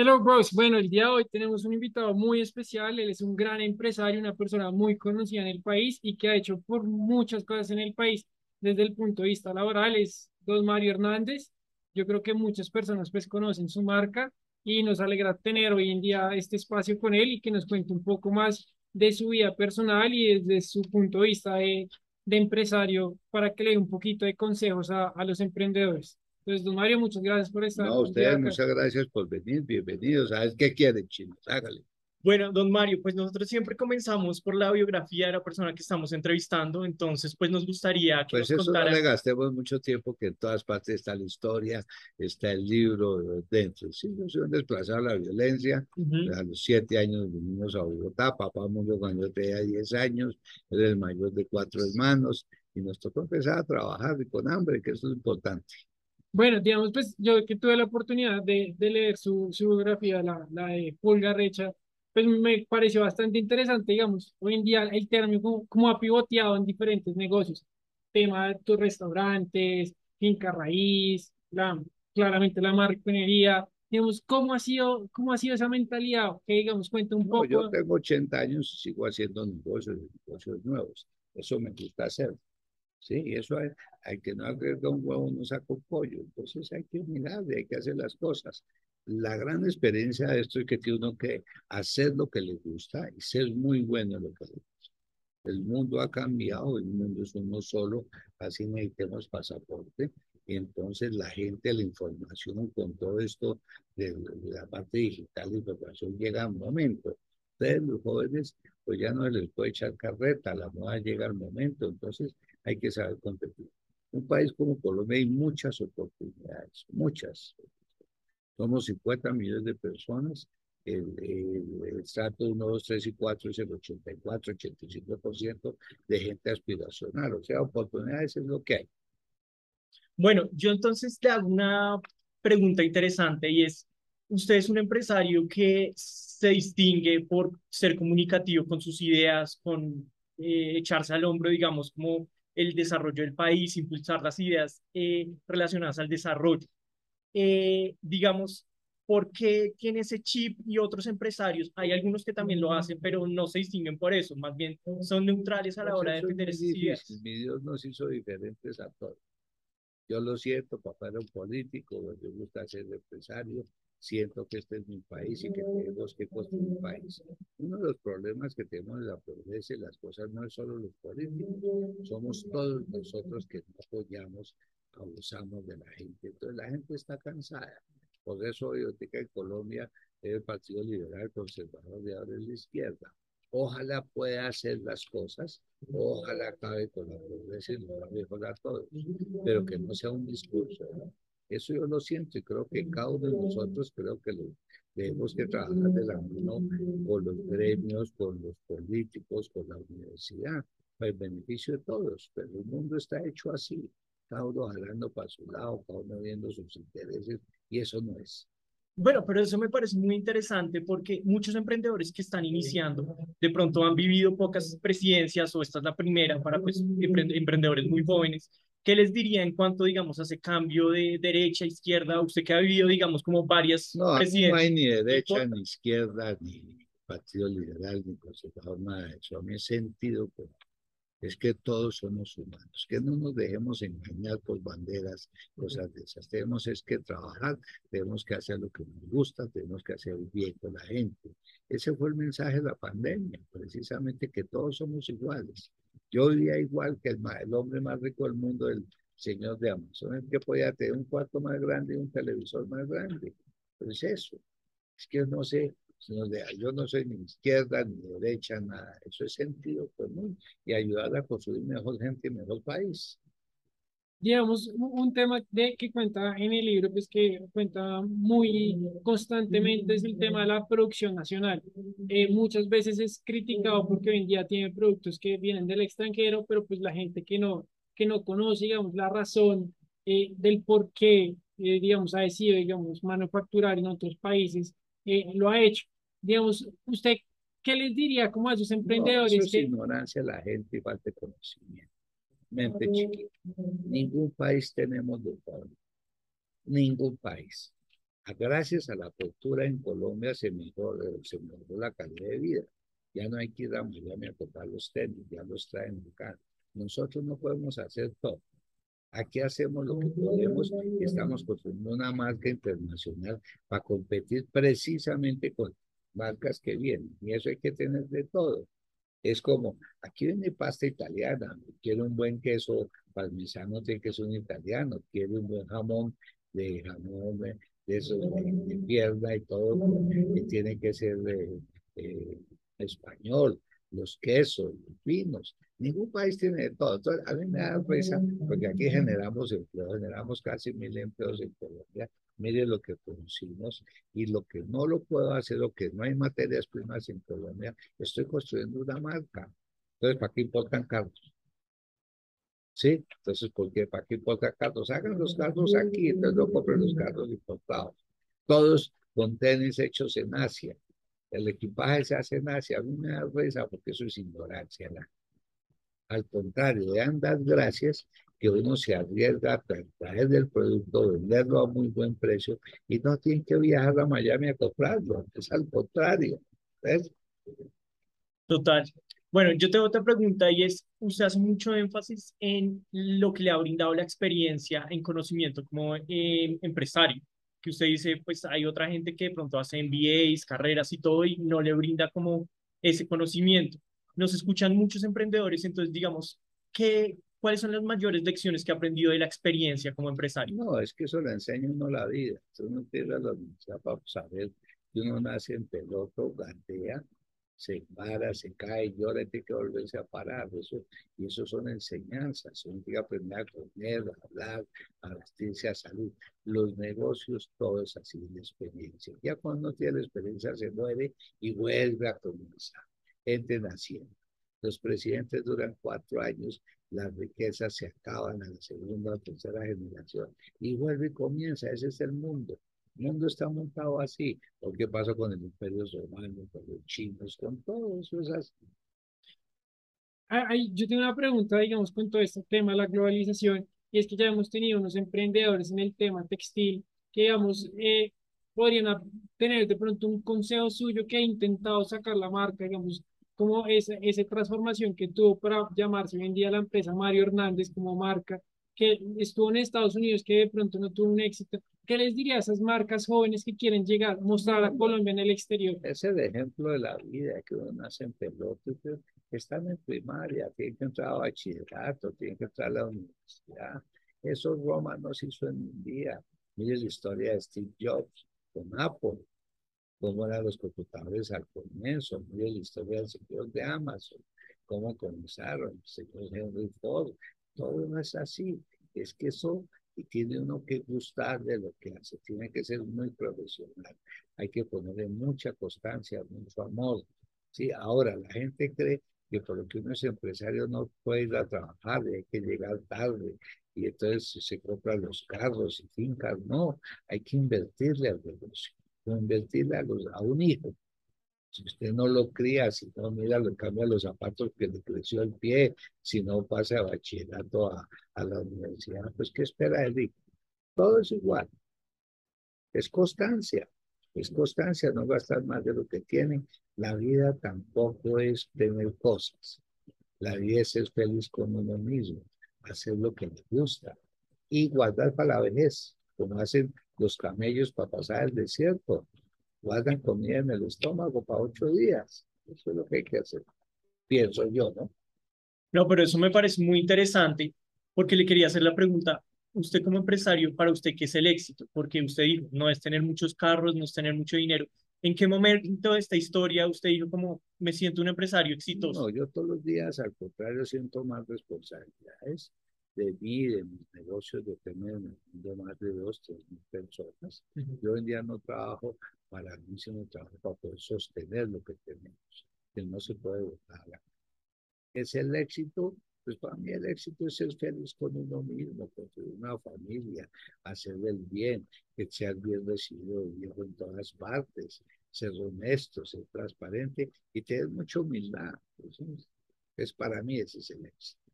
Hello, bros. Bueno, el día de hoy tenemos un invitado muy especial. Él es un gran empresario, una persona muy conocida en el país y que ha hecho por muchas cosas en el país desde el punto de vista laboral. Es Don Mario Hernández. Yo creo que muchas personas pues conocen su marca y nos alegra tener hoy en día este espacio con él y que nos cuente un poco más de su vida personal y desde su punto de vista de, de empresario para que le dé un poquito de consejos a, a los emprendedores. Entonces, don Mario, muchas gracias por estar. No, ustedes muchas gracias por venir, bienvenidos. ¿Sabes qué quieren, chinos? Hágale. Bueno, don Mario, pues nosotros siempre comenzamos por la biografía de la persona que estamos entrevistando, entonces pues nos gustaría que pues nos eso contara... no le gastemos mucho tiempo, que en todas partes está la historia, está el libro dentro. Sí, yo soy un desplazado a la violencia, Ujú. a los siete años vinimos a Bogotá, papá murió cuando yo tenía diez años, él es el mayor de cuatro hermanos, y nos tocó empezar a trabajar y con hambre, que eso es importante. Bueno, digamos, pues yo que tuve la oportunidad de, de leer su, su biografía, la, la de Pulga Recha, pues me pareció bastante interesante, digamos, hoy en día el término como, como ha pivoteado en diferentes negocios, tema de tus restaurantes, finca raíz, la, claramente la marconería, digamos, ¿cómo ha sido, cómo ha sido esa mentalidad? Que digamos, cuenta un No, poco. yo tengo 80 años y sigo haciendo negocios, negocios nuevos. Eso me gusta hacer. Sí, eso hay, hay que no agregar un huevo, no saca un pollo. Entonces hay que mirar, hay que hacer las cosas. La gran experiencia de esto es que tiene uno que hacer lo que le gusta y ser muy bueno en lo que le gusta. El mundo ha cambiado, el mundo es uno solo, así necesitamos pasaporte. Y entonces la gente, la información con todo esto de, de la parte digital, la información llega a un momento. Ustedes, los jóvenes, pues ya no les puede echar carreta, la moda llega al momento. Entonces hay que saber competir. Un país como Colombia hay muchas oportunidades, muchas. Somos 50 millones de personas. El, el, el estrato 1, 2, 3 y 4 es el 84, 85% de gente aspiracional. O sea, oportunidades es lo que hay. Bueno, yo entonces te hago una pregunta interesante y es, usted es un empresario que se distingue por ser comunicativo con sus ideas, con eh, echarse al hombro, digamos, como el desarrollo del país, impulsar las ideas eh, relacionadas al desarrollo. Eh, digamos, ¿por qué tiene ese chip y otros empresarios? Hay algunos que también lo hacen, pero no se distinguen por eso, más bien son neutrales a la hora de defender esas ideas. Mi Dios nos hizo diferentes a todos. Yo lo siento, papá era un político, me gusta ser empresario, siento que este es mi país y que tenemos que construir un país. Uno de los problemas que tenemos de la pobreza y las cosas no es solo los políticos, somos todos nosotros que no apoyamos, abusamos de la gente. Entonces la gente está cansada. Por eso que en Colombia es el Partido Liberal Conservador de ahora es la izquierda. Ojalá pueda hacer las cosas, ojalá acabe con la pobreza y nos va a mejorar todo, pero que no sea un discurso. ¿no? Eso yo lo siento y creo que cada uno de nosotros creo que lo, tenemos que trabajar de la mano con los gremios, con los políticos, con la universidad, para el beneficio de todos. Pero el mundo está hecho así, cada uno jalando para su lado, cada uno viendo sus intereses, y eso no es. Bueno, pero eso me parece muy interesante porque muchos emprendedores que están iniciando de pronto han vivido pocas presidencias o esta es la primera para pues emprend emprendedores muy jóvenes. ¿Qué les diría en cuanto, digamos, a ese cambio de derecha a izquierda? Usted que ha vivido, digamos, como varias No, presidencias. no hay ni derecha, ni izquierda, ni partido liberal, ni conservador, nada de eso. A mí sentido común es que todos somos humanos, que no nos dejemos engañar por banderas, cosas de esas. Tenemos es que trabajar, tenemos que hacer lo que nos gusta, tenemos que hacer bien con la gente. Ese fue el mensaje de la pandemia, precisamente que todos somos iguales. Yo vivía igual que el, el hombre más rico del mundo, el señor de Amazon, el que podía tener un cuarto más grande y un televisor más grande. Pero es eso. Es que no sé, yo no soy ni izquierda ni derecha, nada. Eso es sentido común y ayudar a construir mejor gente y mejor país. Digamos, un tema de, que cuenta en el libro, pues que cuenta muy constantemente es el tema de la producción nacional. Eh, muchas veces es criticado porque hoy en día tiene productos que vienen del extranjero, pero pues la gente que no, que no conoce, digamos, la razón eh, del por qué, eh, digamos, ha decidido, digamos, manufacturar en otros países, eh, lo ha hecho. Digamos, usted, ¿qué les diría como a esos No, emprendedores eso es que ignorancia la gente y falta de conocimiento. Mente chiquita. Ningún país tenemos de todo. Ningún país. Gracias a la apertura en Colombia se mejoró, se mejoró la calidad de vida. Ya no hay que ir a Miami a los tenis, ya los traen acá. Nosotros no podemos hacer todo. Aquí hacemos lo que podemos y estamos construyendo una marca internacional para competir precisamente con marcas que vienen. Y eso hay que tener de todo. Es como, aquí viene pasta italiana, quiere un buen queso parmesano, tiene que ser un italiano, quiere un buen jamón de jamón de, esos de, pierna y todo, que tiene que ser de, español, los quesos, los vinos. Ningún país tiene de todo. Entonces, a mí me da risa porque aquí generamos empleo, generamos casi mil empleos en Colombia. Mire lo que producimos y lo que no lo puedo hacer, lo que no hay materias primas en Colombia, estoy construyendo una marca. Entonces, ¿para qué importan carros? ¿Sí? Entonces, ¿por qué? ¿Para qué importan carros? Hagan los carros aquí, entonces no compren los carros importados. Todos con tenis hechos en Asia. El equipaje se hace en Asia. A mí me da risa porque eso es ignorancia. Al contrario, de dar gracias que uno se arriesga a traer del producto, venderlo a muy buen precio y no tiene que viajar a Miami a comprarlo. Es al contrario. ¿ves? Total. Bueno, yo tengo otra pregunta y es, usted hace mucho énfasis en lo que le ha brindado la experiencia en conocimiento como eh, empresario, que usted dice, pues hay otra gente que de pronto hace MBAs, carreras y todo y no le brinda como ese conocimiento. Nos escuchan muchos emprendedores, entonces digamos, ¿qué, ¿cuáles son las mayores lecciones que ha aprendido de la experiencia como empresario? No, es que eso le enseña uno la vida. Uno tiene la universidad para saber que uno nace en peloto, gatea, se para, se cae, llora, tiene que volverse a parar. Eso, y eso son enseñanzas. Uno tiene que aprender a comer, a hablar, a vestirse a salud. Los negocios, todo es así, la experiencia. Ya cuando tiene la experiencia, se muere y vuelve a comenzar. Entren haciendo. Los presidentes duran cuatro años, las riquezas se acaban a la segunda o tercera generación y vuelve y comienza. Ese es el mundo. El mundo está montado así. ¿O qué pasa con el imperio romano, con los chinos, con todo eso es así? Ah, yo tengo una pregunta, digamos, con todo este tema de la globalización, y es que ya hemos tenido unos emprendedores en el tema textil que, digamos, eh, podrían tener de pronto un consejo suyo que ha intentado sacar la marca, digamos, como esa, esa transformación que tuvo para llamarse hoy en día la empresa Mario Hernández como marca, que estuvo en Estados Unidos, que de pronto no tuvo un éxito. ¿Qué les diría a esas marcas jóvenes que quieren llegar, mostrar a Colombia en el exterior? Es el ejemplo de la vida, que uno nace en pelotas, están en primaria, tienen que entrar a bachillerato, tienen que entrar a la universidad. Eso Roma no se hizo en un día. Mire la historia de Steve Jobs con Apple, cómo eran los computadores al comienzo, mire la historia del señor de Amazon, cómo comenzaron, el señor Henry Ford, todo no es así. Es que eso tiene uno que gustar de lo que hace, tiene que ser muy profesional, hay que ponerle mucha constancia, mucho amor. Sí, ahora la gente cree que por lo que uno es empresario no puede ir a trabajar, hay que llegar tarde y entonces se compran los carros y fincas. No, hay que invertirle al negocio, invertirle a, un hijo si usted no lo cría, si no mira, le cambia los zapatos que le creció el pie, si no pasa a bachillerato a, a la universidad, pues ¿qué espera él? Todo es igual. Es constancia, es constancia, no gastar más de lo que tienen. La vida tampoco es tener cosas. La vida es ser feliz con uno mismo, hacer lo que le gusta y guardar para la vejez, como hacen los camellos para pasar el desierto guardan comida en el estómago para ocho días. Eso es lo que hay que hacer, pienso yo, ¿no? No, pero eso me parece muy interesante porque le quería hacer la pregunta, usted como empresario, para usted, ¿qué es el éxito? Porque usted dijo, no es tener muchos carros, no es tener mucho dinero. ¿En qué momento de esta historia usted dijo como, me siento un empresario exitoso? No, yo todos los días, al contrario, siento más responsabilidades de mí, de mis negocios, de tener de más de dos, tres mil personas. Yo hoy en día no trabajo para mí, sino trabajo para poder sostener lo que tenemos, que no se puede votar. ¿Es el éxito? Pues para mí el éxito es ser feliz con uno mismo, construir una familia, hacer el bien, que sea bien recibido viejo en todas partes, ser honesto, ser transparente y tener mucha humildad. es para mí ese es el éxito.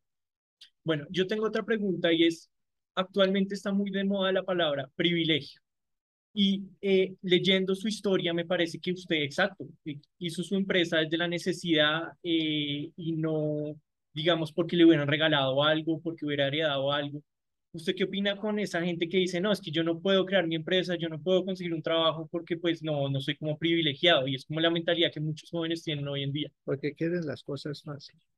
Bueno, yo tengo otra pregunta y es, actualmente está muy de moda la palabra privilegio. Y eh, leyendo su historia, me parece que usted, exacto, hizo su empresa desde la necesidad eh, y no, digamos, porque le hubieran regalado algo, porque hubiera heredado algo. ¿Usted qué opina con esa gente que dice, no, es que yo no puedo crear mi empresa, yo no puedo conseguir un trabajo porque pues no, no soy como privilegiado? Y es como la mentalidad que muchos jóvenes tienen hoy en día. Porque quieren las cosas fáciles.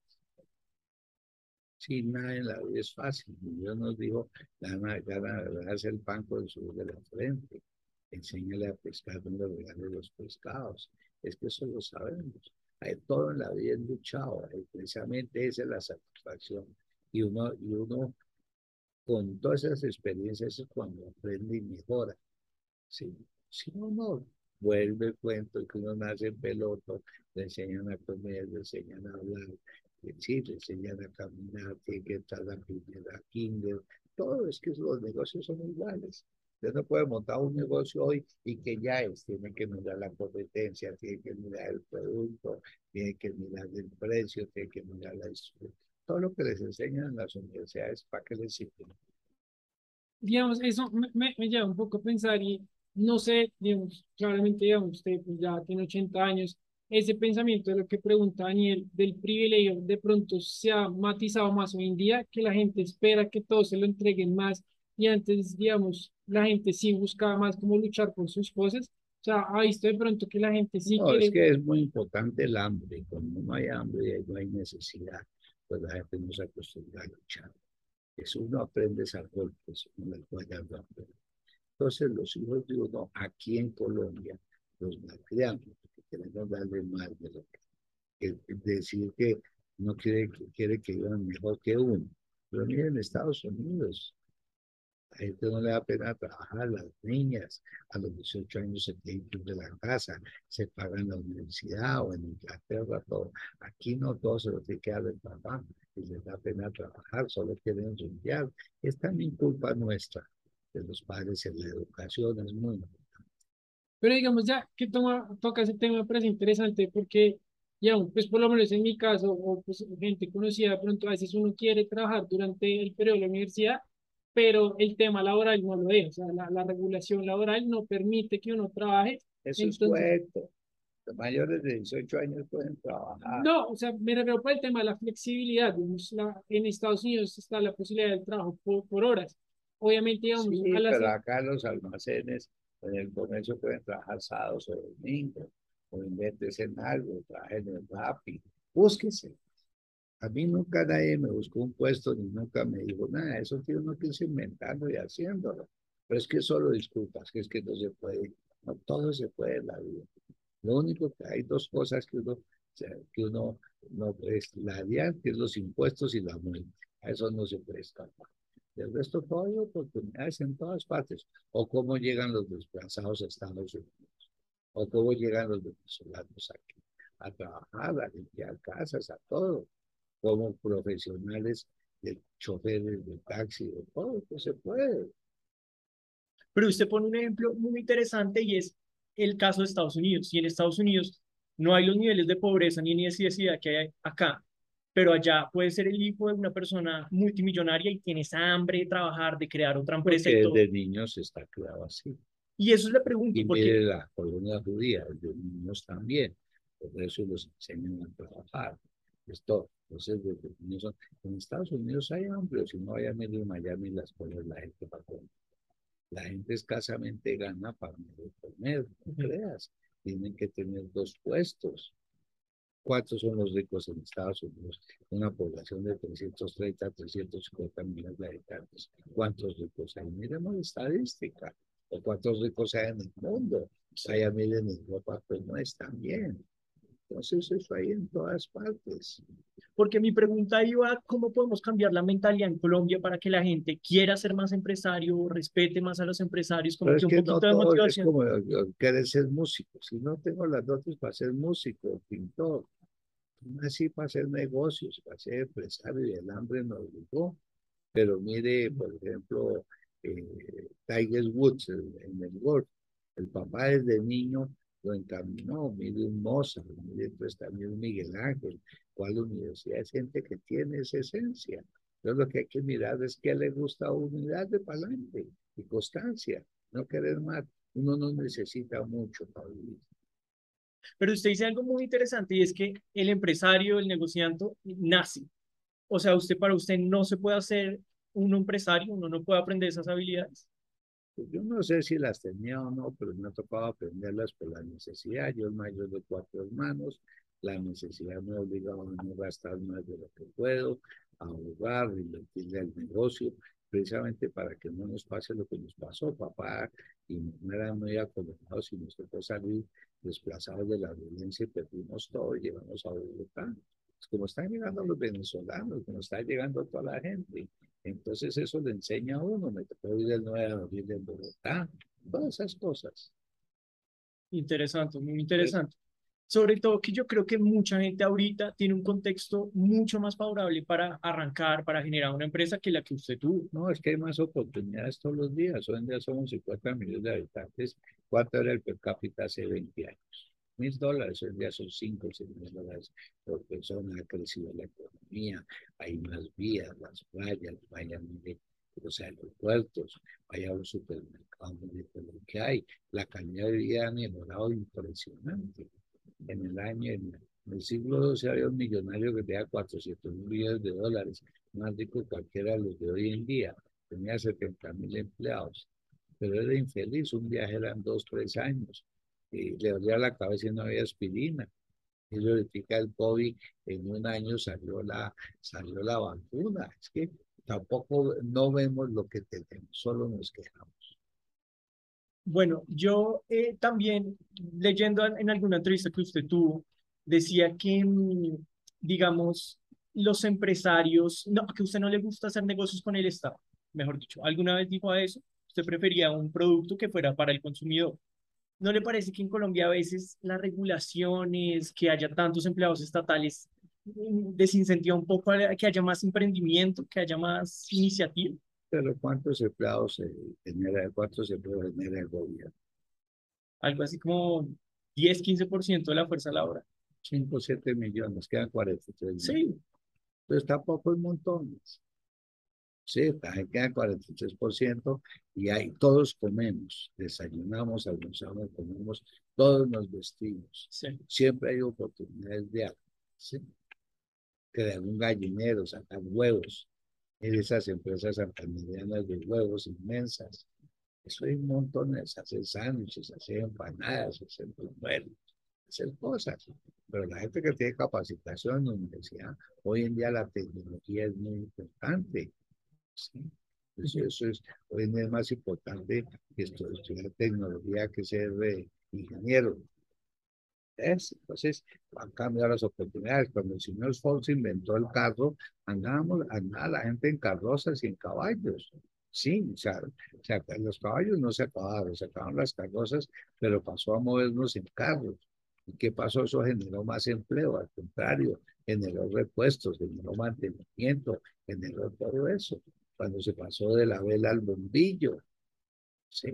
Sí, nada en la vida es fácil. Dios nos dijo, gana, gana, hace el pan con su de la frente. Enséñale a pescar donde regale los pescados. Es que eso lo sabemos. Hay todo en la vida es luchado. Precisamente esa es la satisfacción. Y uno, y uno con todas esas experiencias es cuando aprende y mejora. Si, si uno vuelve el cuento que uno nace en peloto, le enseñan a comer, le enseñan a hablar, sí, le enseñan a caminar, tiene que estar la primera kinder, todo es que los negocios son iguales. Usted no puede montar un negocio hoy y que ya es, tiene que mirar la competencia, tiene que mirar el producto, tiene que mirar el precio, tiene que mirar la todo lo que les enseñan en las universidades para que les sirva. Digamos, eso me, me, lleva un poco a pensar y no sé, digamos, claramente, digamos, usted ya tiene 80 años, ese pensamiento de lo que pregunta Daniel del privilegio de pronto se ha matizado más hoy en día, que la gente espera que todos se lo entreguen más y antes, digamos, la gente sí buscaba más como luchar por sus cosas. O sea, ha visto de pronto que la gente sí no, es que es muy importante el hambre. Cuando no hay hambre, no hay necesidad pues la gente no se acostumbra a luchar. Eso uno aprende a golpes, uno. Entonces los hijos de uno aquí en Colombia los porque queremos darle más de lo que, decir que no quiere, quiere que vivan mejor que uno. Pero miren en Estados Unidos, a gente no le da pena trabajar, las niñas a los 18 años se tienen ir de la casa, se pagan la universidad o en Inglaterra todo. Aquí no todo se lo tiene que dar el papá y les da pena trabajar, solo quieren estudiar. Es también culpa nuestra de los padres en la educación, es muy importante. Pero digamos ya que toma, toca ese tema, me parece interesante porque ya, pues por lo menos en mi caso, o pues gente conocida, de pronto a veces uno quiere trabajar durante el periodo de la universidad pero el tema laboral no lo es, o sea, la, la regulación laboral no permite que uno trabaje. Eso es correcto. Los mayores de 18 años pueden trabajar. No, o sea, me refiero por el tema de la flexibilidad. en Estados Unidos está la posibilidad del trabajo por, por horas. Obviamente, digamos, sí, pero acá los almacenes en el comercio pueden trabajar sábados o domingos, o inventes en algo, trabajen en el RAPI, búsquese. A mí nunca nadie me buscó un puesto ni nunca me dijo nada. Eso tiene uno que irse inventando y haciéndolo. Pero es que solo disculpas, que es que no se puede. No todo se puede en la vida. Lo único que hay dos cosas que uno, que uno no es la que es los impuestos y la muerte. A eso no se puede escapar. Del resto, todo hay oportunidades en todas partes. O cómo llegan los desplazados a Estados Unidos. O cómo llegan los venezolanos aquí a trabajar, a limpiar casas, a todo como profesionales de choferes de taxi, de todo, pues se puede. Pero usted pone un ejemplo muy interesante y es el caso de Estados Unidos. Y en Estados Unidos no hay los niveles de pobreza ni necesidad que hay acá, pero allá puede ser el hijo de una persona multimillonaria y tienes hambre de trabajar, de crear otra empresa. Porque desde niños está creado así. Y eso es la pregunta. Y porque... la colonia judía, de niños también. Por eso los enseñan a trabajar. Esto, entonces, en Estados Unidos hay hambre, si no hay hambre en Miami, las cosas la gente va a comer. La gente escasamente gana para comer, no creas. Tienen que tener dos puestos. ¿Cuántos son los ricos en Estados Unidos? Una población de 330, 350 millones de habitantes. ¿Cuántos ricos hay? Miremos la estadística. ¿O cuántos ricos hay en el mundo? Allá miren en Europa, pues no están bien. Entonces eso hay en todas partes. Porque mi pregunta iba, ¿cómo podemos cambiar la mentalidad en Colombia para que la gente quiera ser más empresario, respete más a los empresarios, como que un poquito de motivación? Es como querer ser músico. Si no tengo las dotes para ser músico, pintor, así para hacer negocios, para ser empresario y el hambre nos obligó. Pero mire, por ejemplo, eh, Tiger Woods en el golf. El papá desde niño lo encaminó, mire un Mozart, mire pues también un Miguel Ángel, cuál universidad es gente que tiene esa esencia. Entonces lo que hay que mirar es que le gusta unidad de palante y constancia, no querer más. Uno no necesita mucho para vivir. Pero usted dice algo muy interesante y es que el empresario, el negociante, nace. O sea, usted para usted no se puede hacer un empresario, uno no puede aprender esas habilidades. Pues yo no sé si las tenía o no, pero me ha tocado aprenderlas por la necesidad. Yo, el mayor de cuatro hermanos, la necesidad me ha obligado a no gastar más de lo que puedo, a ahorrar, invertirle al negocio, precisamente para que no nos pase lo que nos pasó. Papá y no eran muy acomodados y nos tocó salir desplazados de la violencia y perdimos todo y llegamos a Bogotá. Es como están llegando los venezolanos, como está llegando toda la gente. Entonces eso le enseña a uno, me tocó ir del 9 de abril en Bogotá, todas esas cosas. Interesante, muy interesante. Sobre todo que yo creo que mucha gente ahorita tiene un contexto mucho más favorable para arrancar, para generar una empresa que la que usted tuvo. No, es que hay más oportunidades todos los días. Hoy en día somos 50 millones de habitantes. ¿Cuánto era el per cápita hace 20 años? Mil dólares, hoy en día son 5 o 6 mil dólares por persona. Ha crecido la economía, hay más vías, las playas, vayan los aeropuertos, vaya a los supermercados, lo que hay. La calidad de vida ha mejorado impresionante en el año, en el siglo XII había un millonario que tenía 400 mil millones de dólares, más rico cualquiera de los de hoy en día, tenía 70 mil empleados, pero era infeliz, un viaje eran dos, tres años, y le dolía la cabeza y no había aspirina. Y verifica el COVID, en un año salió la, salió la vacuna. Es que tampoco no vemos lo que tenemos, solo nos quejamos. Bueno, yo eh, también, leyendo en alguna entrevista que usted tuvo, decía que, mm, digamos, los empresarios, no, que usted no le gusta hacer negocios con el Estado, mejor dicho, alguna vez dijo a eso, usted prefería un producto que fuera para el consumidor. ¿No le parece que en Colombia a veces las regulaciones, que haya tantos empleados estatales, mm, desincentiva un poco que haya más emprendimiento, que haya más iniciativa? Pero ¿cuántos empleados genera, cuántos empleos genera el gobierno? Algo así como 10, 15% de la fuerza laboral. 5, 7 millones, quedan 43 millones. Sí. Entonces tampoco hay montones. Sí, quedan 43% y ahí todos comemos, desayunamos, almorzamos, comemos, todos nos vestimos. Sí. Siempre hay oportunidades de algo. ¿sí? Crear un gallinero, sacar huevos, esas empresas medianas de huevos inmensas. Eso hay montones, hacer sándwiches, hacer empanadas, hacer bueno, hacer cosas. Pero la gente que tiene capacitación en la universidad, hoy en día la tecnología es muy importante. ¿sí? Eso, es, hoy en día es más importante que estudiar tecnología que ser eh, ingeniero. Entonces, han cambiado las oportunidades. Cuando el señor Fox inventó el carro, andábamos, andaba la gente en carrozas y en caballos. Sí, o sea, los caballos no se acabaron, se acabaron las carrozas, pero pasó a movernos en carros. ¿Y qué pasó? Eso generó más empleo, al contrario, generó repuestos, generó mantenimiento, generó todo eso. Cuando se pasó de la vela al bombillo. Sí,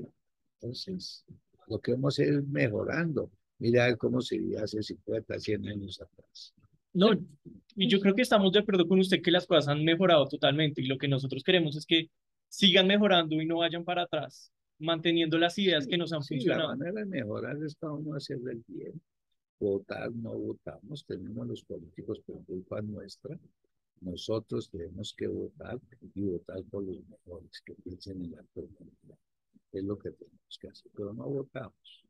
entonces, lo que hemos es mejorando Mira cómo sería hace 50, 100 años atrás. No, y yo creo que estamos de acuerdo con usted que las cosas han mejorado totalmente y lo que nosotros queremos es que sigan mejorando y no vayan para atrás, manteniendo las ideas que nos han sí, funcionado. La manera de mejorar es para uno hacer el bien. Votar, no votamos, tenemos los políticos por culpa nuestra. Nosotros tenemos que votar y votar por los mejores que piensen en la comunidad. Es lo que tenemos que hacer, pero no votamos.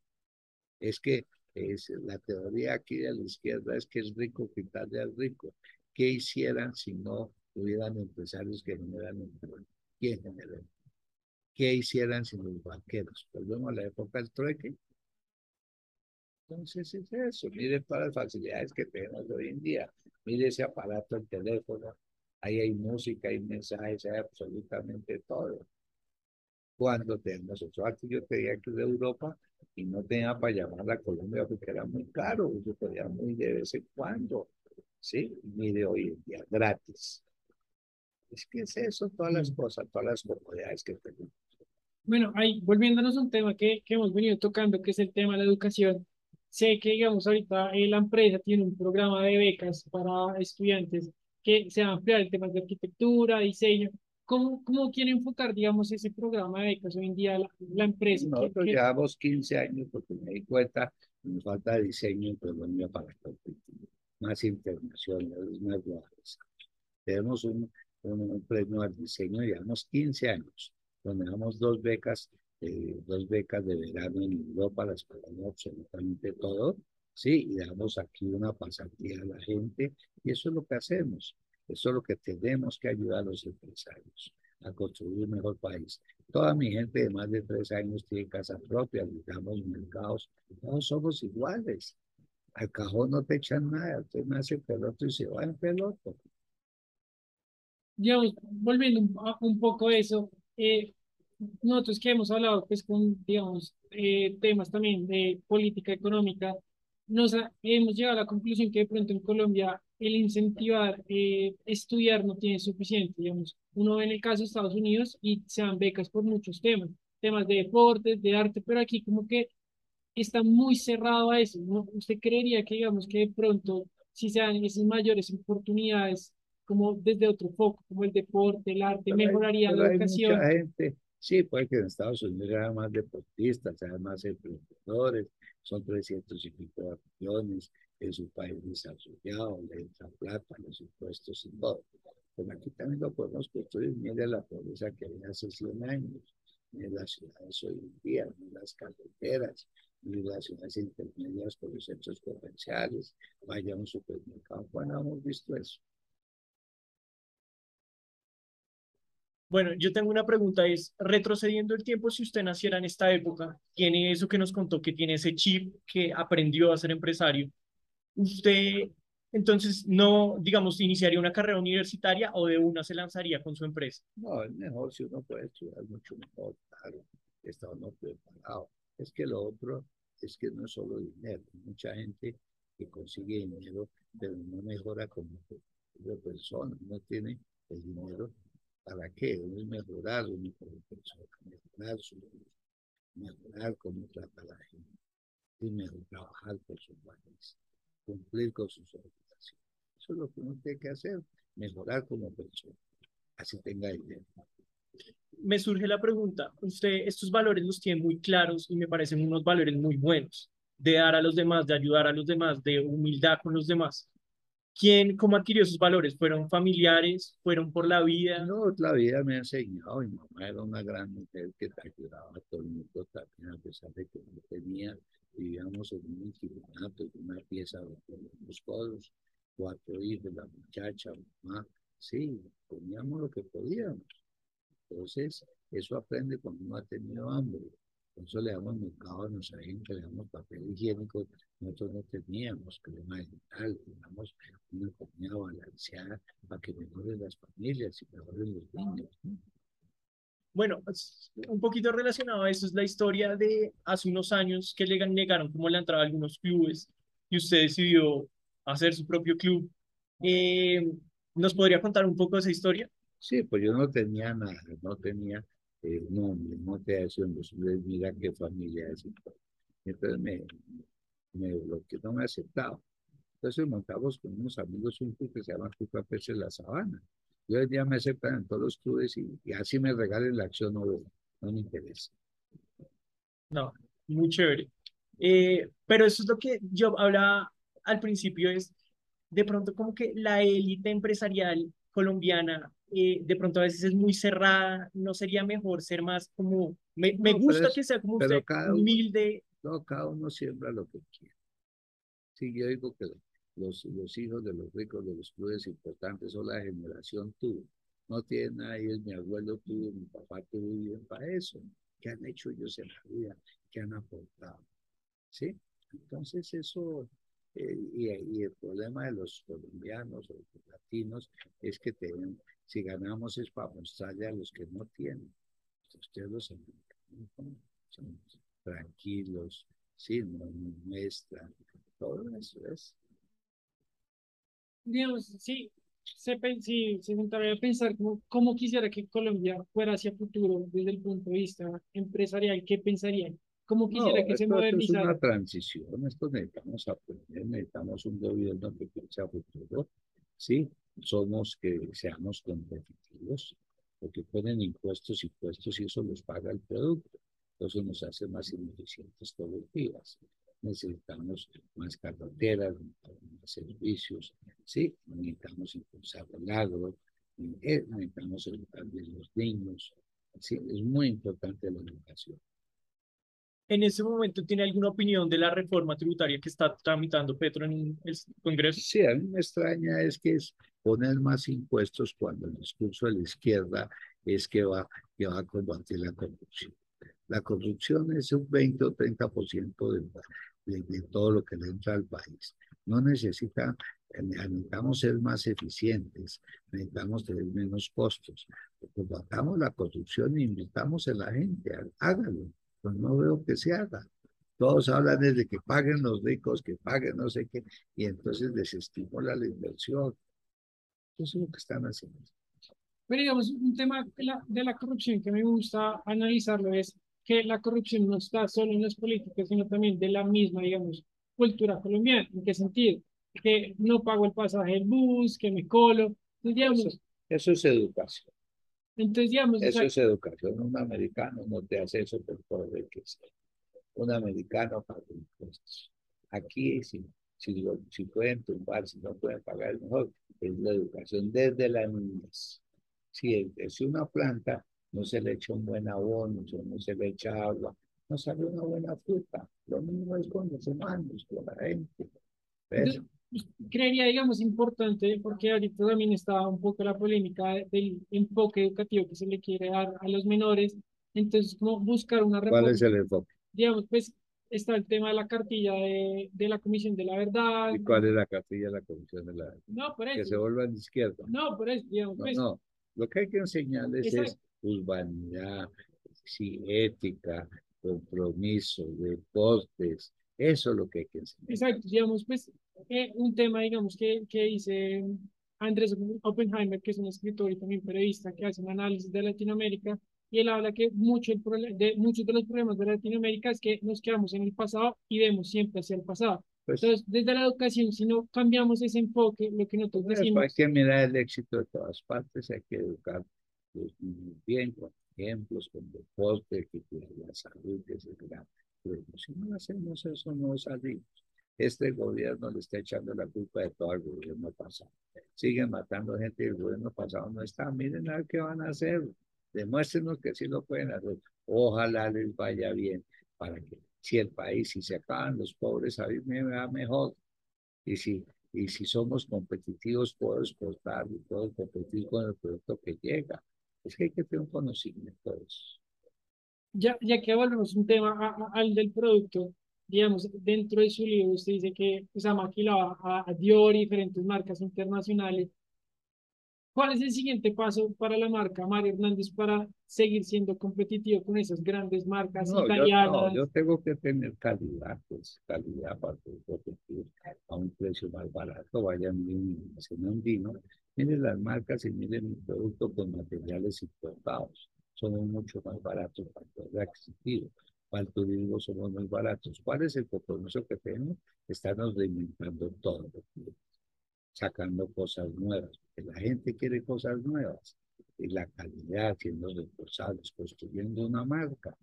Es que es la teoría aquí de la izquierda es que es rico quitarle al rico. ¿Qué hicieran si no hubieran empresarios que generan empleo? ¿Quién generó? ¿Qué hicieran sin los banqueros? Volvemos a la época del trueque. Entonces es eso. Mire todas las facilidades que tenemos hoy en día. Mire ese aparato, el teléfono. Ahí hay música, hay mensajes, hay absolutamente todo. Cuando tenemos eso, aquí yo tenía que de Europa y no tenía para llamar a Colombia porque era muy caro, yo podía muy de vez en cuando, ¿sí? Mire hoy en día, gratis. Es que es eso, todas las cosas, todas las comodidades que tenemos. Bueno, ahí, volviéndonos a un tema que, que hemos venido tocando, que es el tema de la educación. Sé que, digamos, ahorita eh, la empresa tiene un programa de becas para estudiantes que se va a ampliar el tema de arquitectura, diseño. ¿Cómo, cómo quiere enfocar, digamos, ese programa de becas hoy en día la, la empresa? ¿Qué- Nosotros qué- llevamos 15 años porque me di cuenta que nos falta diseño en Colombia para competir, más internacionales, más globales. Tenemos un, un, un premio al diseño, llevamos 15 años, donde damos dos becas, eh, dos becas de verano en Europa, las pagamos absolutamente todo, sí, y damos aquí una pasantía a la gente, y eso es lo que hacemos, eso es lo que tenemos que ayudar a los empresarios a construir un mejor país. Toda mi gente de más de tres años tiene casa propia, digamos, mercados, todos somos iguales. Al cajón no te echan nada, usted nace peloto y se va en peloto. volviendo un poco a eso, eh, nosotros que hemos hablado pues con, digamos, eh, temas también de política económica, nos ha- hemos llegado a la conclusión que de pronto en Colombia el incentivar eh, estudiar no tiene suficiente, digamos, uno ve en el caso de Estados Unidos y se dan becas por muchos temas, temas de deportes, de arte, pero aquí como que está muy cerrado a eso, ¿no? ¿Usted creería que, digamos, que de pronto, si se dan esas mayores oportunidades, como desde otro foco, como el deporte, el arte, Pero hay- mejoraría pero la hay educación? mucha gente, sí, puede que en Estados Unidos haya más deportistas, haya más emprendedores, son 300 y pico millones, en su país desarrollado, le entra plata, los impuestos y todo. Pero aquí también lo podemos construir, mire la pobreza que había hace 100 años, mire las ciudades hoy en día, mire las carreteras, mire las ciudades intermedias con los centros comerciales, vaya a un supermercado, bueno, hemos visto eso. Bueno, yo tengo una pregunta, es, retrocediendo el tiempo, si usted naciera en esta época, tiene eso que nos contó, que tiene ese chip que aprendió a ser empresario, usted entonces no, digamos, iniciaría una carrera universitaria o de una se lanzaría con su empresa. No, mejor si uno puede estudiar mucho mejor, claro, está uno preparado. Es que lo otro es que no es solo dinero, mucha gente que consigue dinero, pero no mejora como persona, no tiene el dinero. ¿Para qué? Uno es mejorar uno persona, mejorar su mejorar cómo trata la gente, y mejor trabajar por su país, cumplir con sus obligaciones. Eso es lo que uno tiene que hacer, mejorar como persona, así tenga dinero. Me surge la pregunta, usted estos valores los tiene muy claros y me parecen unos valores muy buenos, de dar a los demás, de ayudar a los demás, de humildad con los demás. ¿Quién, cómo adquirió esos valores? ¿Fueron familiares? ¿Fueron por la vida? No, la vida me ha enseñado. Mi mamá era una gran mujer que te ayudaba a todo el mundo también, a pesar de que no tenía, vivíamos en un en una pieza de los codos, cuatro hijos, la muchacha, mamá, sí, poníamos lo que podíamos. Entonces, eso aprende cuando uno ha tenido hambre. Por eso le damos mercado a nuestra gente, le damos papel higiénico. Nosotros no teníamos crema dental, teníamos una comida balanceada para que mejoren las familias y mejoren los niños. ¿no? Bueno, es un poquito relacionado a eso es la historia de hace unos años que le negaron como la entrada a algunos clubes y usted decidió hacer su propio club. Eh, ¿nos podría contar un poco de esa historia? Sí, pues yo no tenía nada, no tenía eh, nombre, no te hacían los mira qué familia es. Entonces me, me bloqueó, no me aceptaba. Entonces montamos con unos amigos un club que se llama Club Campeche La Sabana. Y hoy en día me aceptan en todos los clubes y, y así me regalen la acción, no, no me interesa. No, muy chévere. Eh, pero eso es lo que yo hablaba al principio, es de pronto como que la élite empresarial colombiana eh, de pronto a veces es muy cerrada, no sería mejor ser más como, me, me No, gusta es- que sea como usted, cada humilde, No, cada uno siembra lo que quiere. Sí, yo digo que los, los hijos de los ricos de los clubes importantes son la generación tuvo. No tienen nada, ellos, mi abuelo tuvo, mi papá tuvo, y viven para eso. ¿Qué han hecho ellos en la vida? ¿Qué han aportado? ¿Sí? Entonces eso, eh, y, el problema de los colombianos o los latinos es que tenemos, si ganamos es para mostrarle a los que no tienen. Ustedes los americanos ¿no? son tranquilos, sí, no muestran, todo eso es. Digamos, sí, se, sí, se sentaría a pensar cómo, cómo quisiera que Colombia fuera hacia futuro desde el punto de vista empresarial, ¿qué pensarían? ¿Cómo No, quisiera que se esto, esto es modernizara? una transición, esto necesitamos aprender, necesitamos un gobierno que piense a futuro, sí, somos que seamos competitivos, porque ponen impuestos, impuestos y eso los paga el producto. Entonces nos hace más ineficientes todos los días. Necesitamos más carreteras, más servicios, ¿sí? Necesitamos impulsar el agro, eh, necesitamos educar bien los niños. ¿sí? Es muy importante la educación. ¿En ese momento tiene alguna opinión de la reforma tributaria que está tramitando Petro en el Congreso? Sí, a mí me extraña es que es poner más impuestos cuando el discurso de la izquierda es que va, que va a combatir la corrupción. La corrupción es un 20 o 30% de, de, de todo lo que le entra al país. No necesita, necesitamos ser más eficientes, necesitamos tener menos costos. Combatamos la corrupción e invitamos a la gente, hágalo pues no veo que se haga. Todos hablan de que paguen los ricos, que paguen no sé qué, y entonces desestimula la inversión. Eso es lo que están haciendo. Pero digamos, un tema de la, de la corrupción que me gusta analizarlo es que la corrupción no está solo en las políticas, sino también de la misma, digamos, cultura colombiana. ¿En qué sentido? Que no pago el pasaje del bus, que me colo. digamos, eso, es educación. Entonces, digamos, eso es educación. Un americano no te hace eso por poder que sea. Un americano paga impuestos. Aquí, si, si, si pueden tumbar, si no pueden pagar, mejor es la educación desde la niñez. Si es una planta, no se le echa un buen abono, no se le echa agua, no sale una buena fruta. Lo mismo es con los humanos, con la gente. Creería, digamos, importante, porque ahorita también está un poco la polémica del enfoque educativo que se le quiere dar a los menores, entonces, como buscar una reforma. ¿Cuál es el enfoque? Digamos, pues está el tema de la cartilla de, de la Comisión de la Verdad. ¿Y cuál es la cartilla de la Comisión de la Verdad? No, por eso. Que se vuelvan de izquierda. No, por eso, digamos. No, pues, no. lo que hay que enseñarles es urbanidad, sí, ética, compromiso, deportes, eso es lo que hay que enseñar. Exacto, digamos, pues eh, un tema, digamos, que, que dice Andrés Oppenheimer, que es un escritor y también periodista que hace un análisis de Latinoamérica, y él habla que mucho el de, muchos de los problemas de Latinoamérica es que nos quedamos en el pasado y vemos siempre hacia el pasado. Pues Entonces, desde la educación, si no cambiamos ese enfoque, lo que nosotros pues, decimos... Hay que mirar el éxito de todas partes, hay que educar bien, con ejemplos, con deporte, que la salud, que el gran pero si no hacemos eso, no salimos. Este gobierno le está echando la culpa de todo el gobierno pasado. Siguen matando gente y el gobierno pasado no está. Miren a ver qué van a hacer. Demuéstrenos que sí lo pueden hacer. Ojalá les vaya bien para que si el país, si se acaban los pobres, a mí me va mejor. Y si, y si somos competitivos, puedo exportar y puedo competir con el producto que llega. Es que hay que tener un conocimiento de eso ya, ya que volvemos un tema al del producto, digamos, dentro de su libro usted dice que pues, ha maquilado a, a Dior y diferentes marcas internacionales. ¿Cuál es el siguiente paso para la marca Mario Hernández para seguir siendo competitivo con esas grandes marcas italianas? Yo, no, yo tengo que tener calidad, pues calidad para competir a un precio más barato. Vayan a un vino, miren las marcas y miren el producto con materiales importados somos mucho más baratos para poder adquisitivo. Para el turismo somos muy baratos. ¿Cuál es el compromiso que tenemos? Estamos reinventando todo, sacando cosas nuevas, porque la gente quiere cosas nuevas. Y la calidad, siendo reforzados, construyendo una marca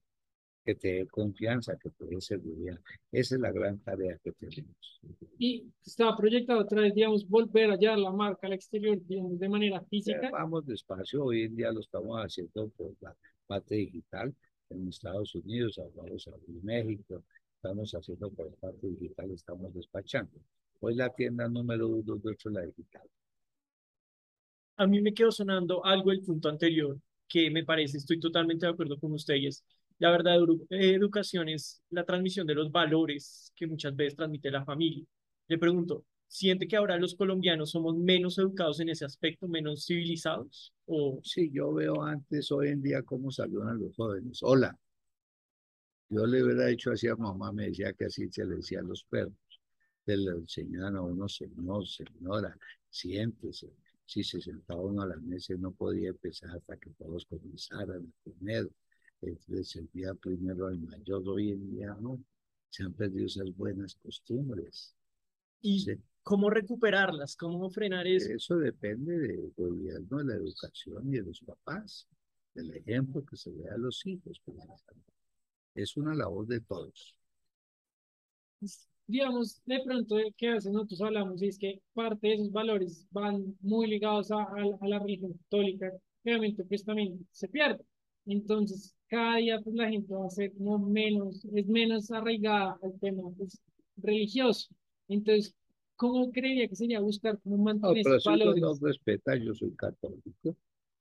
que te dé confianza, que te dé seguridad. Esa es la gran tarea que tenemos. Y está proyectado otra vez, digamos, volver allá la marca al exterior de manera física. vamos despacio, hoy en día lo estamos haciendo por la parte digital en Estados Unidos, vamos a México, estamos haciendo por la parte digital, estamos despachando. Hoy la tienda número uno de la digital. A mí me quedó sonando algo el punto anterior que me parece, estoy totalmente de acuerdo con ustedes, la verdad, educación es la transmisión de los valores que muchas veces transmite la familia. Le pregunto, ¿siente que ahora los colombianos somos menos educados en ese aspecto, menos civilizados? O... Sí, yo veo antes, hoy en día, cómo saludan los jóvenes. Hola. Yo le hubiera dicho así a mamá, me decía que así se le decía a los perros. Se le enseñaban a uno, señor, señora, siéntese. Si se sentaba uno a la mesa, no podía empezar hasta que todos comenzaran comer le servía primero al mayor. Hoy en día no, se han perdido esas buenas costumbres. ¿Y ¿cómo recuperarlas? ¿Cómo frenar eso? Eso depende del gobierno, de la educación y de los papás, del ejemplo que se le a los hijos. Es una labor de todos. Digamos, de pronto, ¿qué hacen? Nosotros hablamos es que parte de esos valores van muy ligados a, a, la religión católica, obviamente pues también se pierde. Entonces, cada día pues la gente va a ser no menos, es menos arraigada al tema pues, religioso. Entonces, ¿cómo creería que sería buscar cómo mantener no, esos valores? no respeta, yo soy católico,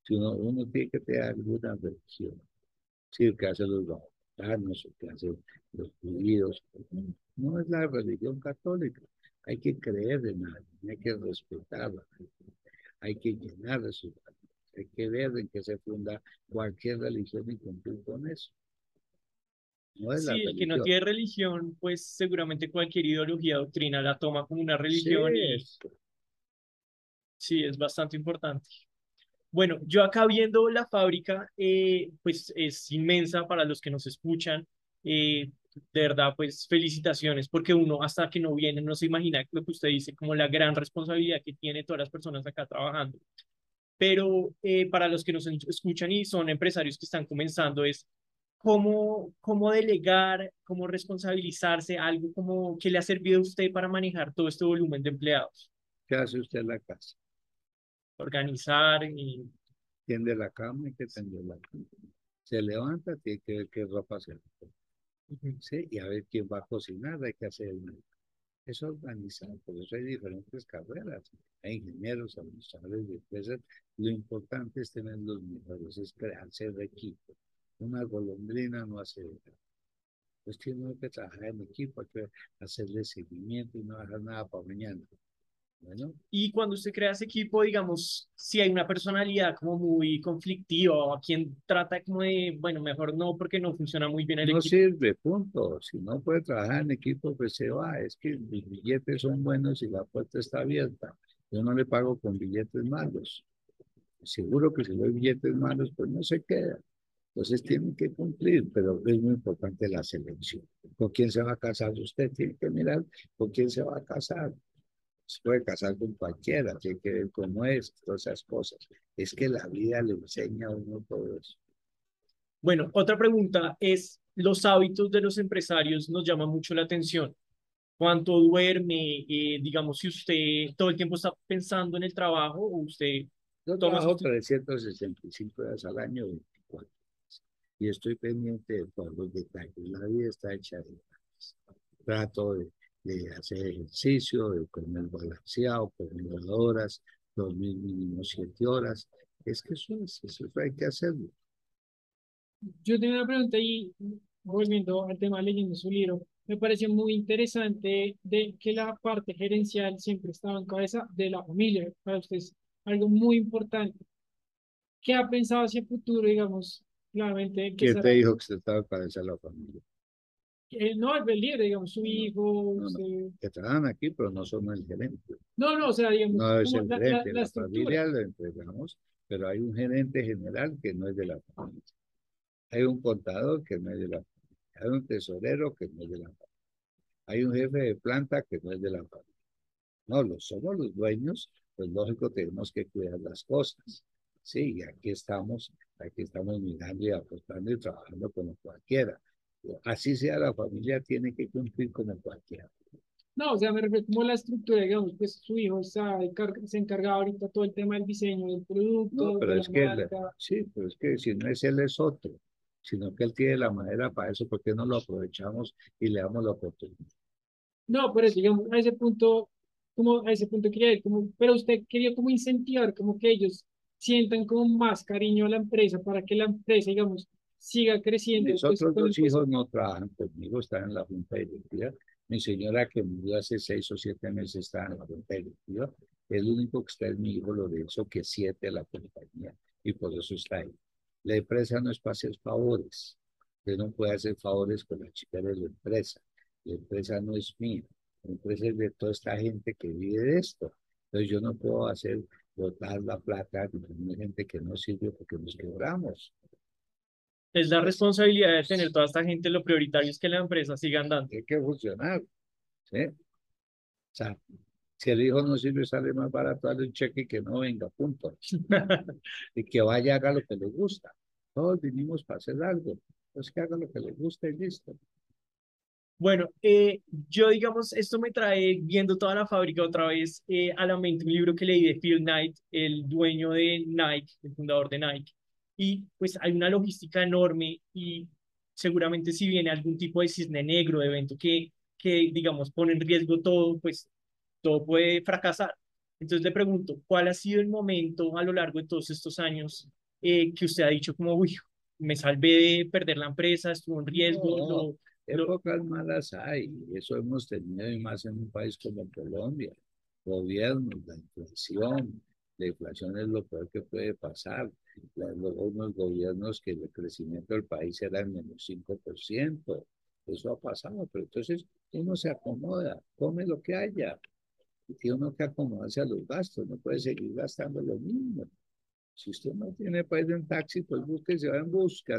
si uno, tiene que tener alguna religión. Sí, el que hace los el que hace los judíos, no es la religión católica. Hay que creer en alguien, hay que respetarla, hay que llenar de su hay que ver en qué se funda cualquier religión y cumplir con eso. No es sí, el que no tiene religión, pues seguramente cualquier ideología, doctrina la toma como una religión sí. y sí, es bastante importante. Bueno, yo acá viendo la fábrica, eh, pues es inmensa para los que nos escuchan. Eh, de verdad, pues felicitaciones, porque uno hasta que no viene no se imagina lo que usted dice, como la gran responsabilidad que tiene todas las personas acá trabajando. Pero eh, para los que nos escuchan y son empresarios que están comenzando, es cómo, cómo delegar, cómo responsabilizarse, algo como que le ha servido a usted para manejar todo este volumen de empleados. ¿Qué hace usted en la casa? Organizar y... Tiende la cama y que tende la cama. Se levanta, tiene que ver qué ropa se ¿sí? Y a ver quién va a cocinar, hay que hacer el es organizado, por eso hay diferentes carreras, hay ingenieros, administradores de empresas, lo importante es tener los mejores, es crearse el equipo. Una golondrina no hace pues tiene que trabajar en equipo, hay que hacerle seguimiento y no dejar nada para mañana. Y cuando usted crea ese equipo, digamos, si hay una personalidad como muy conflictiva o a quien trata como de, bueno, mejor no porque no funciona muy bien el no equipo. No sirve, punto. Si no puede trabajar en equipo, pues se va. Es que mis billetes son buenos y la puerta está abierta. Yo no le pago con billetes malos. Seguro que si hay billetes malos, pues no se queda. Entonces tienen que cumplir, pero es muy importante la selección. ¿Con quién se va a casar? Usted tiene que mirar con quién se va a casar se puede casar con cualquiera, tiene que ver cómo es, todas esas cosas. Es que la vida le enseña a uno todo eso. Bueno, otra pregunta es, los hábitos de los empresarios nos llaman mucho la atención. ¿Cuánto duerme? Eh, digamos, si usted todo el tiempo está pensando en el trabajo o usted... Yo trabajo 365 días al año, 24 y estoy pendiente de todos los detalles. La vida está hecha de Trato de de hacer ejercicio, de comer balanceado, comer horas, dormir mínimo siete horas. Es que eso es, eso hay que hacerlo. Yo tengo una pregunta y volviendo al tema leyendo su libro, me pareció muy interesante de que la parte gerencial siempre estaba en cabeza de la familia. Para usted es algo muy importante. ¿Qué ha pensado hacia el futuro, digamos, claramente? ¿Quién te dijo que se estaba en cabeza de la familia? Eh, no el líder, digamos, su hijo. que trabajan aquí, pero no son el gerente. No, no, o sea, digamos. No es el gerente, la, familia lo entregamos, pero hay un gerente general que no es de la familia. Hay un contador que no es de la familia. Hay un tesorero que no es de la familia. Hay un jefe de planta que no es de la familia. No, los somos los dueños, pues lógico tenemos que cuidar las cosas. Sí, y aquí estamos, aquí estamos mirando y apostando y trabajando como cualquiera así sea la familia, tiene que cumplir como cualquiera. No, o sea, me refiero como la estructura, digamos, pues su hijo está, se encarga ahorita todo el tema del diseño del producto. No, pero es que, sí, pero es que si no es él, es otro, sino que él tiene la madera para eso, ¿por qué no lo aprovechamos y le damos la oportunidad? No, pero digamos, a ese punto, como a ese punto quería ir, como, pero usted quería como incentivar, como que ellos sientan como más cariño a la empresa para que la empresa, digamos, siga creciendo. Mis otros dos hijos no trabajan conmigo, están en la junta directiva. Mi señora que murió hace seis o siete meses está en la junta directiva. El único que está es mi hijo Lorenzo, que es siete de la compañía, y por eso está ahí. La empresa no es para hacer favores. Usted no puede hacer favores con la chica de la empresa. La empresa no es mía. La empresa es de toda esta gente que vive de esto. Entonces yo no puedo hacer botar la plata de gente que no sirve porque nos quebramos es la responsabilidad de tener toda esta gente, lo prioritario es que la empresa siga andando. Hay que funcionar, ¿sí? O sea, Si el hijo no sirve, sale más barato darle un cheque que no venga, punto. y que vaya, haga lo que le gusta. Todos vinimos para hacer algo. Pues que haga lo que le gusta y listo. Bueno, eh, yo digamos, esto me trae, viendo toda la fábrica otra vez, eh, a la mente un libro que leí de Phil Knight, el dueño de Nike, el fundador de Nike. Y pues hay una logística enorme y seguramente si viene algún tipo de cisne negro, de evento que, que digamos, pone en riesgo todo, pues todo puede fracasar. Entonces le pregunto, ¿cuál ha sido el momento a lo largo de todos estos años eh, que usted ha dicho como, uy, me salvé de perder la empresa, estuvo en riesgo, Épocas malas hay, eso hemos tenido y más en un país como Colombia. Gobiernos, la inflación, la inflación es lo peor que puede pasar. Luego unos gobiernos que el crecimiento del país era el menos 5%. Eso ha pasado, pero entonces uno se acomoda, come lo que haya. Y tiene uno que acomodarse a los gastos, no puede seguir gastando lo mismo. Si usted no tiene para ir en taxi, pues busque, se va en busca.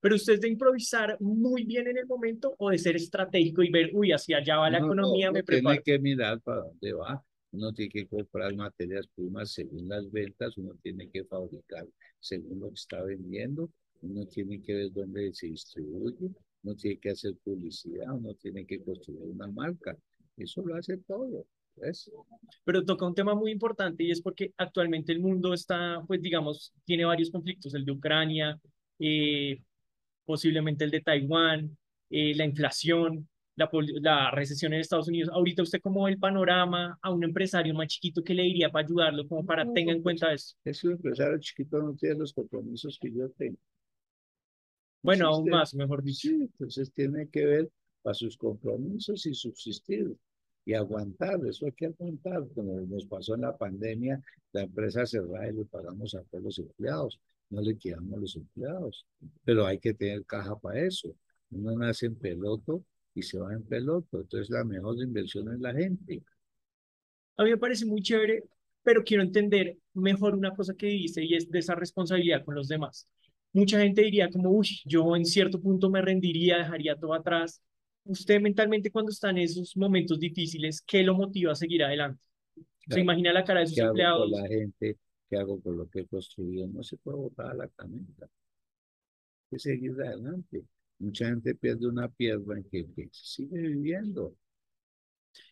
Pero usted es de improvisar muy bien en el momento o de ser estratégico y ver, uy, hacia allá va la economía, me preparo. Tiene que mirar para dónde va. Uno tiene que comprar materias primas según las ventas, uno tiene que fabricar según lo que está vendiendo, uno tiene que ver dónde se distribuye, uno tiene que hacer publicidad, uno tiene que construir una marca. Eso lo hace todo. ¿ves? Pero toca un tema muy importante y es porque actualmente el mundo está, pues digamos, tiene varios conflictos, el de Ucrania, eh, posiblemente el de Taiwán, eh, la inflación, la, la, recesión en Estados Unidos. Ahorita usted como el panorama a un empresario más chiquito, ¿qué le diría para ayudarlo, como para no, tenga en pues, cuenta eso? Es un empresario chiquito no tiene los compromisos que yo tengo. Bueno, aún más, mejor dicho. Sí, entonces tiene que ver para sus compromisos y subsistir y aguantar, eso hay que aguantar, como nos pasó en la pandemia, la empresa cerrada y le pagamos a todos los empleados no le quedamos a los empleados, pero hay que tener caja para eso. Uno nace en peloto y se va en peloto, entonces la mejor inversión es la gente. A mí me parece muy chévere, pero quiero entender mejor una cosa que dice y es de esa responsabilidad con los demás. Mucha gente diría como, uy, yo en cierto punto me rendiría, dejaría todo atrás. Usted mentalmente cuando está en esos momentos difíciles, ¿qué lo motiva a seguir adelante? ¿Se imagina la cara de sus empleados? la gente ¿Qué hago con lo que he construido? No se puede botar a la camioneta. Hay que seguir adelante. Mucha gente pierde una pierna en que, sigue viviendo.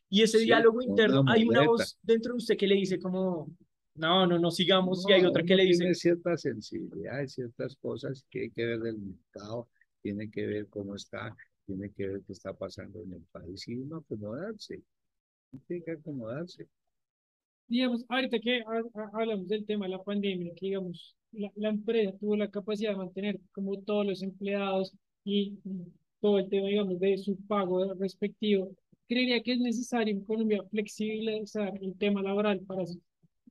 Y ese diálogo interno, hay una voz dentro de usted que le dice como, no, no, no sigamos, y hay otra que le dice... Tiene cierta sensibilidad, hay ciertas cosas que hay que ver del mercado, tiene que ver cómo está, tiene que ver qué está pasando en el país y uno acomodarse. Tiene que acomodarse digamos, ahorita que hablamos del tema de la pandemia, que digamos, la, la, empresa tuvo la capacidad de mantener como todos los empleados y todo el tema, digamos, de su pago respectivo, creería que es necesario en Colombia flexibilizar el tema laboral para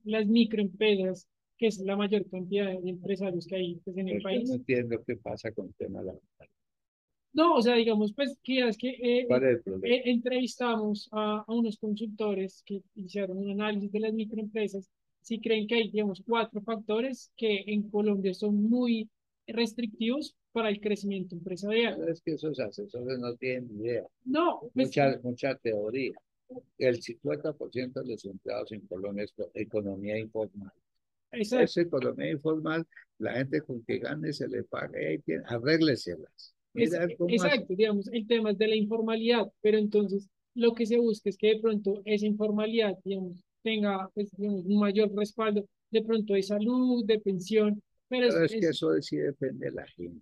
las microempresas, que es la mayor cantidad de empresarios que hay pues, en el país. No entiendo qué pasa con el tema laboral. No, o sea, digamos, pues, que es que eh, eh, entrevistamos a, a, unos consultores que hicieron un análisis de las microempresas, si creen que hay, digamos, cuatro factores que en Colombia son muy restrictivos para el crecimiento empresarial. Es que esos asesores no tienen idea. No. Pues, mucha, mucha teoría. El 50% de los empleados en Colombia es economía informal. Exacto. Esa economía informal, la gente con que gane se le paga y tiene, arrégleselas exacto, digamos, el tema es de la informalidad, pero entonces lo que se busca es que de pronto esa informalidad, digamos, tenga pues, digamos, un mayor respaldo de pronto de salud, de pensión. Pero, es, que eso sí depende de la gente.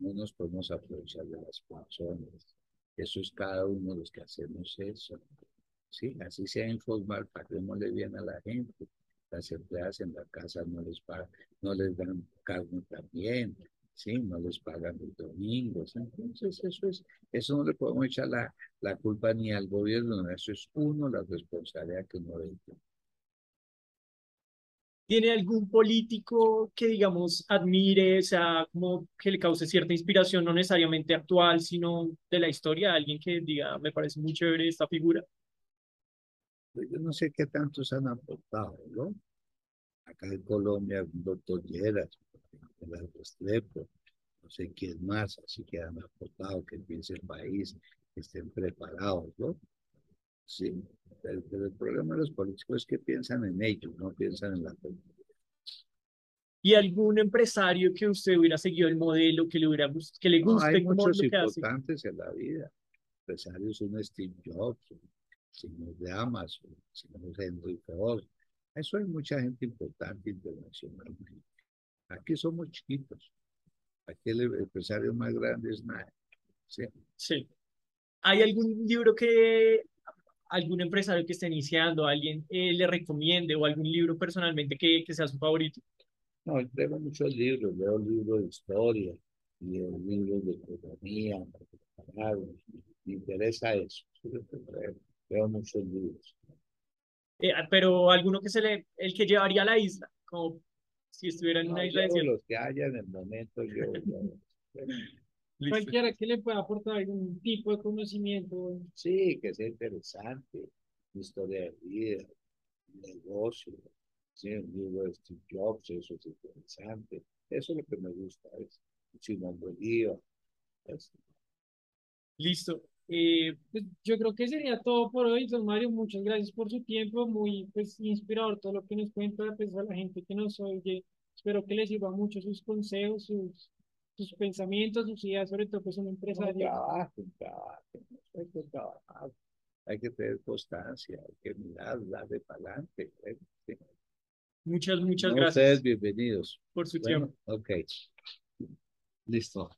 No nos podemos aprovechar de las personas. Eso es cada uno de los que hacemos eso. Sí, así sea informal, paguémosle bien a la gente. Las empleadas en la casa no les pagan, no les dan carne también, ¿sí? No les pagan los domingos. Entonces, eso es, eso no le podemos echar la, la culpa ni al gobierno, eso es uno la responsabilidad que uno debe ¿Tiene algún político que, digamos, admire, o sea, como que le cause cierta inspiración, no necesariamente actual, sino de la historia? Alguien que diga, me parece muy chévere esta figura. Pues yo no sé qué tantos han aportado, ¿no? Acá en Colombia, el doctor Lleras, Restrepo, no sé quién más, así que han aportado que piense el país, que estén preparados, ¿no? Sí, pero, pero el problema de los políticos es que piensan en ellos, no piensan en la política. ¿Y algún empresario que usted hubiera seguido el modelo, que le, hubiera, que le No, guste hay como muchos importantes en la vida. Empresarios, un Steve Jobs, señor de Amazon, señor Henry Ford. Eso hay mucha gente importante internacionalmente. Aquí somos chiquitos. Aquí el empresario más grande es nada. ¿sí? Sí. ¿Hay algún libro que algún empresario que esté iniciando, alguien eh, le recomiende o algún libro personalmente que, que sea su favorito? No, leo muchos libros, leo libros de historia, leo libros de economía, me interesa eso. Leo, muchos libros. Eh, pero alguno que se le, el que llevaría a la isla, como si estuviera en No, una isla desierta. los que haya en el momento, yo, yo- Listo. Cualquiera que le pueda aportar algún tipo de conocimiento. Sí, que sea interesante, historia de vida, negocio, sí, un libro de Steve Jobs, eso es interesante. Eso es lo que me gusta, es Simón Bolívar. es- Listo. Eh, Pues yo creo que sería todo por hoy, don Mario. Muchas gracias por su tiempo, muy pues inspirador todo lo que nos cuenta, pues a la gente que nos oye. Espero que les sirva mucho sus consejos, sus, sus pensamientos, sus ideas, sobre todo pues un No, empresario. trabajen, trabajen, hay que trabajar, hay que tener constancia, hay que mirar, darle para adelante. ¿eh? Sí. muchas, muchas No, gracias Ustedes bienvenidos. por su Bueno, tiempo. ok. Listo.